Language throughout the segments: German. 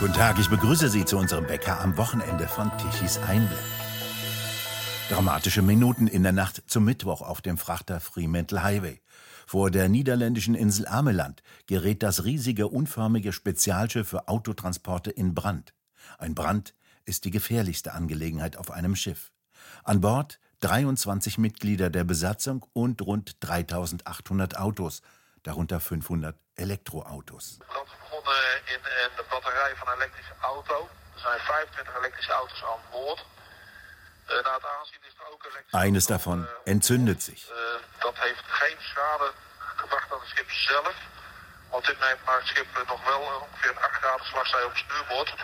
Guten Tag, ich begrüße Sie zu unserem Bäcker am Wochenende von Tichys Einblick. Dramatische Minuten in der Nacht zum Mittwoch auf dem Frachter Fremantle Highway. Vor der niederländischen Insel Ameland gerät das riesige unförmige Spezialschiff für Autotransporte in Brand. Ein Brand ist die gefährlichste Angelegenheit auf einem Schiff. An Bord 23 Mitglieder der Besatzung und rund 3800 Autos, darunter 500 Elektroautos in een batterij van een elektrische auto. Er zijn 25 elektrische Autos aanzien is er ook elektrische Eines davon entzündet sich. Dat heeft geen schade gebracht aan het schip zelf. Want dit neemt maar het schip nog wel ongeveer een 8 graden slagzij op stuurboord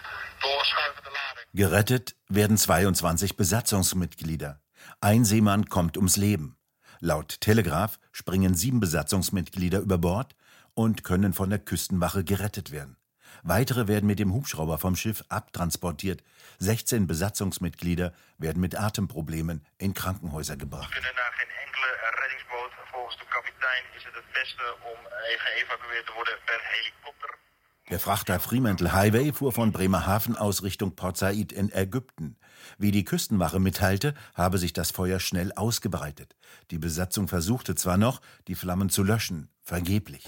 door schuivende lading. Gerettet werden 22 Besatzungsmitglieder. Ein Seemann kommt ums Leben. Laut Telegraph springen sieben Besatzungsmitglieder über Bord und können von der Küstenwache gerettet werden. Weitere werden mit dem Hubschrauber vom Schiff abtransportiert. 16 Besatzungsmitglieder werden mit Atemproblemen in Krankenhäuser gebracht. We kunnen naar geen enkele reddingsboot. Volgens de kapitein is het het beste om geëvacueerd te worden per helikopter. Der Frachter Fremantle Highway fuhr von Bremerhaven aus Richtung Port Said in Ägypten. Wie die Küstenwache mitteilte, habe sich das Feuer schnell ausgebreitet. Die Besatzung versuchte zwar noch, die Flammen zu löschen, vergeblich.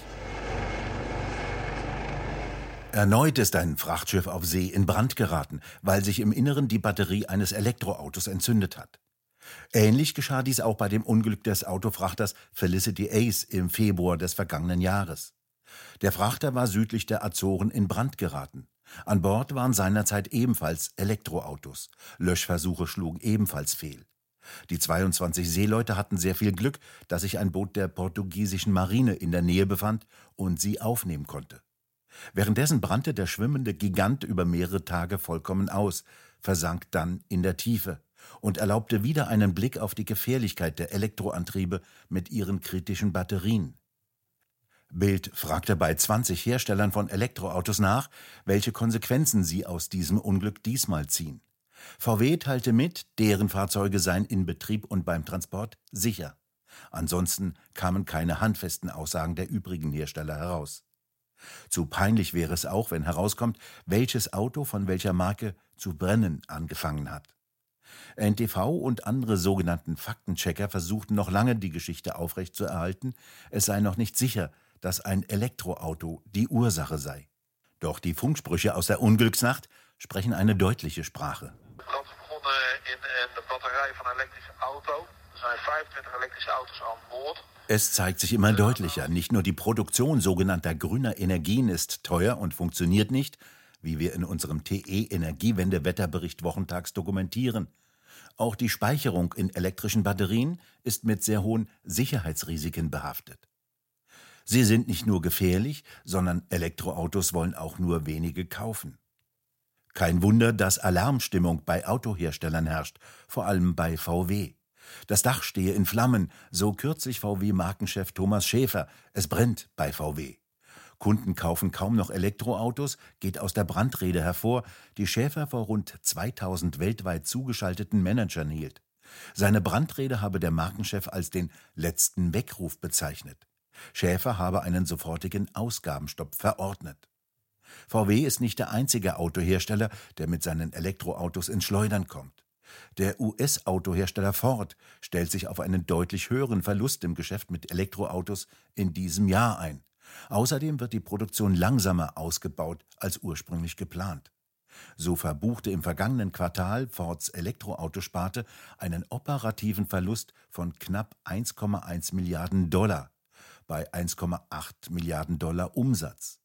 Erneut ist ein Frachtschiff auf See in Brand geraten, weil sich im Inneren die Batterie eines Elektroautos entzündet hat. Ähnlich geschah dies auch bei dem Unglück des Autofrachters Felicity Ace im Februar des vergangenen Jahres. Der Frachter war südlich der Azoren in Brand geraten. An Bord waren seinerzeit ebenfalls Elektroautos. Löschversuche schlugen ebenfalls fehl. Die 22 Seeleute hatten sehr viel Glück, dass sich ein Boot der portugiesischen Marine in der Nähe befand und sie aufnehmen konnte. Währenddessen brannte der schwimmende Gigant über mehrere Tage vollkommen aus, versank dann in der Tiefe und erlaubte wieder einen Blick auf die Gefährlichkeit der Elektroantriebe mit ihren kritischen Batterien. Bild fragte bei 20 Herstellern von Elektroautos nach, welche Konsequenzen sie aus diesem Unglück diesmal ziehen. VW teilte mit, deren Fahrzeuge seien in Betrieb und beim Transport sicher. Ansonsten kamen keine handfesten Aussagen der übrigen Hersteller heraus. Zu peinlich wäre es auch, wenn herauskommt, welches Auto von welcher Marke zu brennen angefangen hat. NTV und andere sogenannten Faktenchecker versuchten noch lange die Geschichte aufrechtzuerhalten, es sei noch nicht sicher, dass ein Elektroauto die Ursache sei. Doch die Funksprüche aus der Unglücksnacht sprechen eine deutliche Sprache. Brand begonnen in een batterij van een elektrische auto. Er zijn 25 elektrische auto's aan boord. Es zeigt sich immer deutlicher, nicht nur die Produktion sogenannter grüner Energien ist teuer und funktioniert nicht, wie wir in unserem TE Energiewende-Wetterbericht wochentags dokumentieren. Auch die Speicherung in elektrischen Batterien ist mit sehr hohen Sicherheitsrisiken behaftet. Sie sind nicht nur gefährlich, sondern Elektroautos wollen auch nur wenige kaufen. Kein Wunder, dass Alarmstimmung bei Autoherstellern herrscht, vor allem bei VW. Das Dach stehe in Flammen, so kürzlich VW-Markenchef Thomas Schäfer. Es brennt bei VW. Kunden kaufen kaum noch Elektroautos, geht aus der Brandrede hervor, die Schäfer vor rund 2000 weltweit zugeschalteten Managern hielt. Seine Brandrede habe der Markenchef als den letzten Weckruf bezeichnet. Schäfer habe einen sofortigen Ausgabenstopp verordnet. VW ist nicht der einzige Autohersteller, der mit seinen Elektroautos ins Schleudern kommt. Der US-Autohersteller Ford stellt sich auf einen deutlich höheren Verlust im Geschäft mit Elektroautos in diesem Jahr ein. Außerdem wird die Produktion langsamer ausgebaut als ursprünglich geplant. So verbuchte im vergangenen Quartal Fords Elektroautosparte einen operativen Verlust von knapp 1,1 Milliarden Dollar bei 1,8 Milliarden Dollar Umsatz.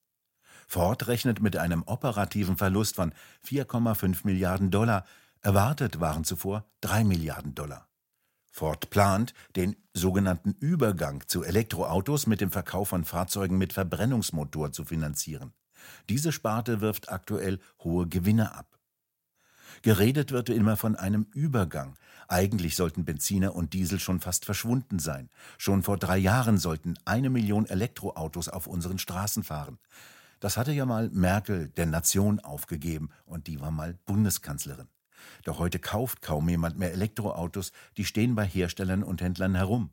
Ford rechnet mit einem operativen Verlust von 4,5 Milliarden Dollar Erwartet waren zuvor 3 Milliarden Dollar. Ford plant, den sogenannten Übergang zu Elektroautos mit dem Verkauf von Fahrzeugen mit Verbrennungsmotor zu finanzieren. Diese Sparte wirft aktuell hohe Gewinne ab. Geredet wird immer von einem Übergang. Eigentlich sollten Benziner und Diesel schon fast verschwunden sein. Schon vor drei Jahren sollten eine Million Elektroautos auf unseren Straßen fahren. Das hatte ja mal Merkel der Nation aufgegeben und die war mal Bundeskanzlerin. Doch heute kauft kaum jemand mehr Elektroautos, die stehen bei Herstellern und Händlern herum.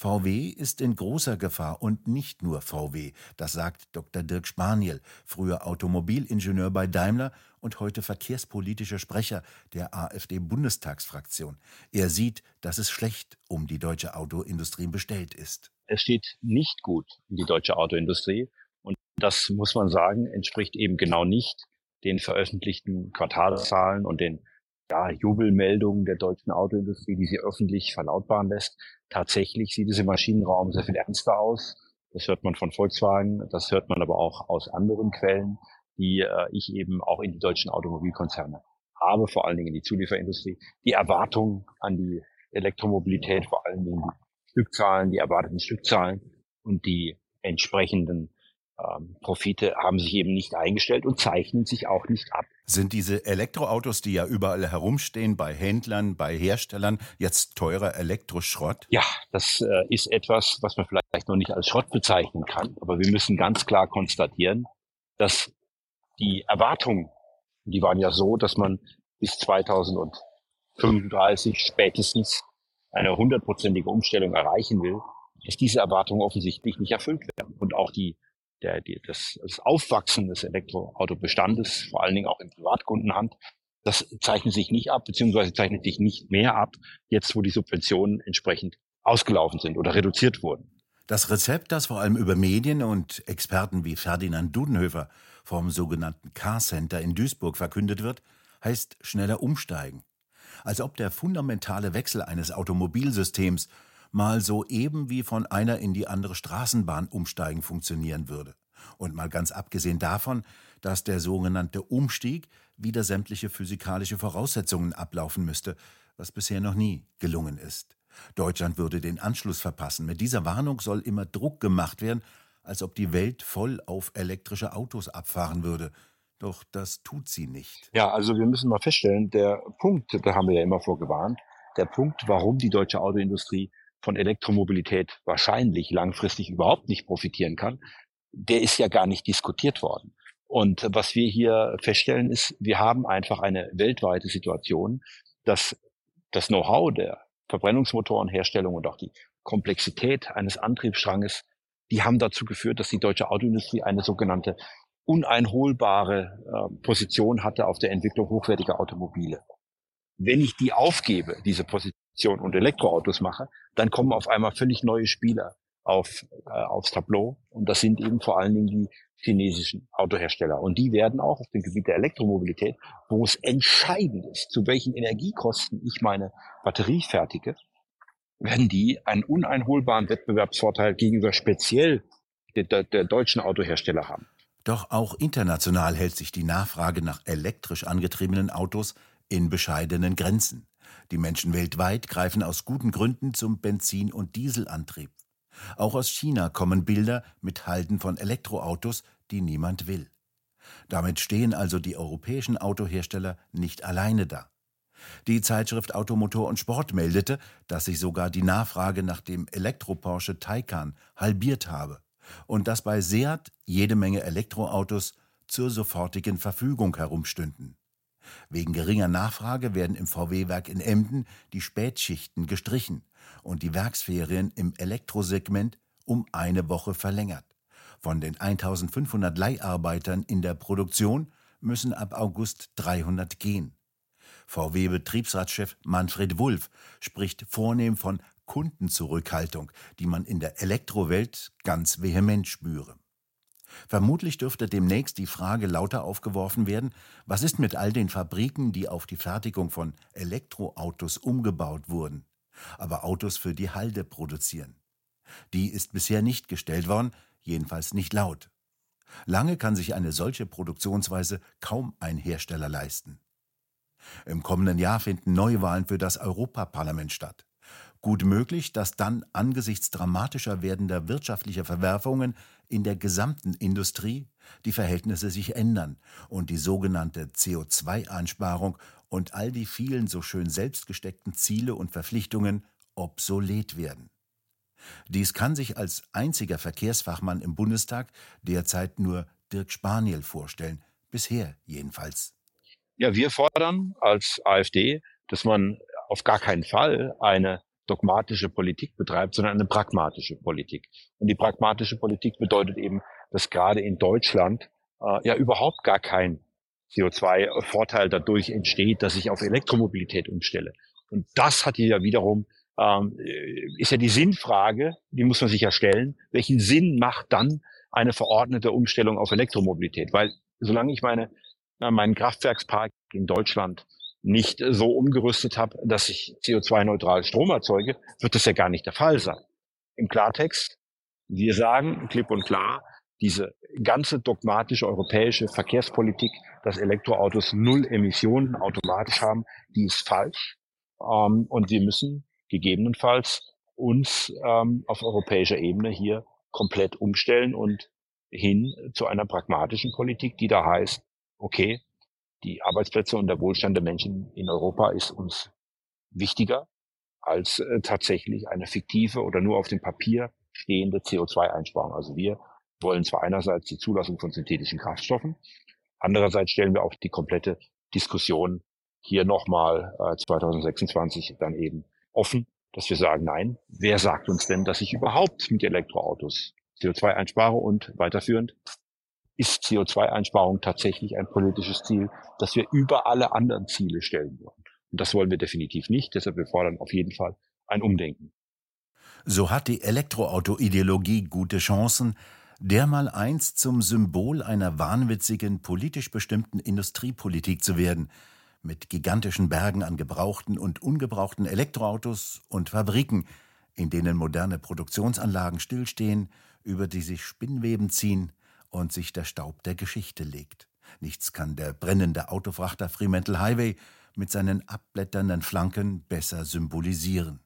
VW ist in großer Gefahr und nicht nur VW, das sagt Dr. Dirk Spaniel, früher Automobilingenieur bei Daimler und heute verkehrspolitischer Sprecher der AfD-Bundestagsfraktion. Er sieht, dass es schlecht um die deutsche Autoindustrie bestellt ist. Es steht nicht gut um die deutsche Autoindustrie und das muss man sagen, entspricht eben genau nicht den veröffentlichten Quartalszahlen und den ja, Jubelmeldungen der deutschen Autoindustrie, die sie öffentlich verlautbaren lässt. Tatsächlich sieht es im Maschinenraum sehr viel ernster aus. Das hört man von Volkswagen, das hört man aber auch aus anderen Quellen, die äh, ich eben auch in die deutschen Automobilkonzerne habe, vor allen Dingen in die Zulieferindustrie. Die Erwartung an die Elektromobilität, vor allen Dingen die Stückzahlen, die erwarteten Stückzahlen und die entsprechenden ähm, Profite haben sich eben nicht eingestellt und zeichnen sich auch nicht ab. Sind diese Elektroautos, die ja überall herumstehen, bei Händlern, bei Herstellern, jetzt teurer Elektroschrott? Ja, das äh, ist etwas, was man vielleicht noch nicht als Schrott bezeichnen kann. Aber wir müssen ganz klar konstatieren, dass die Erwartungen, die waren ja so, dass man bis 2035 spätestens eine hundertprozentige Umstellung erreichen will, dass diese Erwartungen offensichtlich nicht erfüllt werden. Und auch die der, die, das, das Aufwachsen des Elektroautobestandes, vor allen Dingen auch in Privatkundenhand, das zeichnet sich nicht ab, beziehungsweise zeichnet sich nicht mehr ab, jetzt wo die Subventionen entsprechend ausgelaufen sind oder reduziert wurden. Das Rezept, das vor allem über Medien und Experten wie Ferdinand Dudenhöfer vom sogenannten Car Center in Duisburg verkündet wird, heißt schneller umsteigen. Als ob der fundamentale Wechsel eines Automobilsystems mal so eben wie von einer in die andere Straßenbahn umsteigen funktionieren würde. Und mal ganz abgesehen davon, dass der sogenannte Umstieg wieder sämtliche physikalische Voraussetzungen ablaufen müsste, was bisher noch nie gelungen ist. Deutschland würde den Anschluss verpassen. Mit dieser Warnung soll immer Druck gemacht werden, als ob die Welt voll auf elektrische Autos abfahren würde. Doch das tut sie nicht. Ja, also wir müssen mal feststellen, der Punkt, da haben wir ja immer vorgewarnt, der Punkt, warum die deutsche Autoindustrie von Elektromobilität wahrscheinlich langfristig überhaupt nicht profitieren kann, der ist ja gar nicht diskutiert worden. Und was wir hier feststellen ist, wir haben einfach eine weltweite Situation, dass das Know-how der Verbrennungsmotorenherstellung und auch die Komplexität eines Antriebsstranges, die haben dazu geführt, dass die deutsche Autoindustrie eine sogenannte uneinholbare äh, Position hatte auf der Entwicklung hochwertiger Automobile. Wenn ich die aufgebe, diese Position, und Elektroautos mache, dann kommen auf einmal völlig neue Spieler auf, äh, aufs Tableau. Und das sind eben vor allen Dingen die chinesischen Autohersteller. Und die werden auch auf dem Gebiet der Elektromobilität, wo es entscheidend ist, zu welchen Energiekosten ich meine Batterie fertige, werden die einen uneinholbaren Wettbewerbsvorteil gegenüber speziell der, der deutschen Autohersteller haben. Doch auch international hält sich die Nachfrage nach elektrisch angetriebenen Autos in bescheidenen Grenzen. Die Menschen weltweit greifen aus guten Gründen zum Benzin- und Dieselantrieb. Auch aus China kommen Bilder mit Halten von Elektroautos, die niemand will. Damit stehen also die europäischen Autohersteller nicht alleine da. Die Zeitschrift Automotor und Sport meldete, dass sich sogar die Nachfrage nach dem Elektro-Porsche Taycan halbiert habe und dass bei Seat jede Menge Elektroautos zur sofortigen Verfügung herumstünden. Wegen geringer Nachfrage werden im VW-Werk in Emden die Spätschichten gestrichen und die Werksferien im Elektrosegment um eine Woche verlängert. Von den 1500 Leiharbeitern in der Produktion müssen ab August 300 gehen. VW-Betriebsratschef Manfred Wulff spricht vornehm von Kundenzurückhaltung, die man in der Elektrowelt ganz vehement spüre. Vermutlich dürfte demnächst die Frage lauter aufgeworfen werden, was ist mit all den Fabriken, die auf die Fertigung von Elektroautos umgebaut wurden, aber Autos für die Halde produzieren. Die ist bisher nicht gestellt worden, jedenfalls nicht laut. Lange kann sich eine solche Produktionsweise kaum ein Hersteller leisten. Im kommenden Jahr finden Neuwahlen für das Europaparlament statt. Gut möglich, dass dann angesichts dramatischer werdender wirtschaftlicher Verwerfungen in der gesamten Industrie die Verhältnisse sich ändern und die sogenannte CO2-Einsparung und all die vielen so schön selbst gesteckten Ziele und Verpflichtungen obsolet werden. Dies kann sich als einziger Verkehrsfachmann im Bundestag derzeit nur Dirk Spaniel vorstellen, bisher jedenfalls. Ja, wir fordern als AfD, dass man auf gar keinen Fall eine dogmatische Politik betreibt, sondern eine pragmatische Politik. Und die pragmatische Politik bedeutet eben, dass gerade in Deutschland äh, ja überhaupt gar kein CO2-Vorteil dadurch entsteht, dass ich auf Elektromobilität umstelle. Und das hat ja wiederum, ähm, ist ja die Sinnfrage, die muss man sich ja stellen. Welchen Sinn macht dann eine verordnete Umstellung auf Elektromobilität? Weil solange ich meine, meinen Kraftwerkspark in Deutschland nicht so umgerüstet habe, dass ich CO2-neutral Strom erzeuge, wird das ja gar nicht der Fall sein. Im Klartext, wir sagen klipp und klar, diese ganze dogmatische europäische Verkehrspolitik, dass Elektroautos null Emissionen automatisch haben, die ist falsch. Ähm, und wir müssen gegebenenfalls uns ähm, auf europäischer Ebene hier komplett umstellen und hin zu einer pragmatischen Politik, die da heißt, okay, die Arbeitsplätze und der Wohlstand der Menschen in Europa ist uns wichtiger als äh, tatsächlich eine fiktive oder nur auf dem Papier stehende CO2-Einsparung. Also wir wollen zwar einerseits die Zulassung von synthetischen Kraftstoffen, andererseits stellen wir auch die komplette Diskussion hier nochmal äh, 2026 dann eben offen, dass wir sagen, nein, wer sagt uns denn, dass ich überhaupt mit Elektroautos CO2 einspare und weiterführend ist CO2-Einsparung tatsächlich ein politisches Ziel, das wir über alle anderen Ziele stellen wollen. Und das wollen wir definitiv nicht. Deshalb wir fordern auf jeden Fall ein Umdenken. So hat die Elektroauto-Ideologie gute Chancen, dermal einst zum Symbol einer wahnwitzigen, politisch bestimmten Industriepolitik zu werden, mit gigantischen Bergen an gebrauchten und ungebrauchten Elektroautos und Fabriken, in denen moderne Produktionsanlagen stillstehen, über die sich Spinnweben ziehen, und sich der Staub der Geschichte legt. Nichts kann der brennende Autofrachter Fremantle Highway mit seinen abblätternden Flanken besser symbolisieren.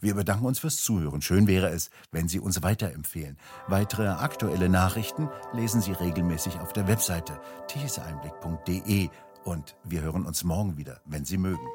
Wir bedanken uns fürs Zuhören. Schön wäre es, wenn Sie uns weiterempfehlen. Weitere aktuelle Nachrichten lesen Sie regelmäßig auf der Webseite thiseinblick.de und wir hören uns morgen wieder, wenn Sie mögen.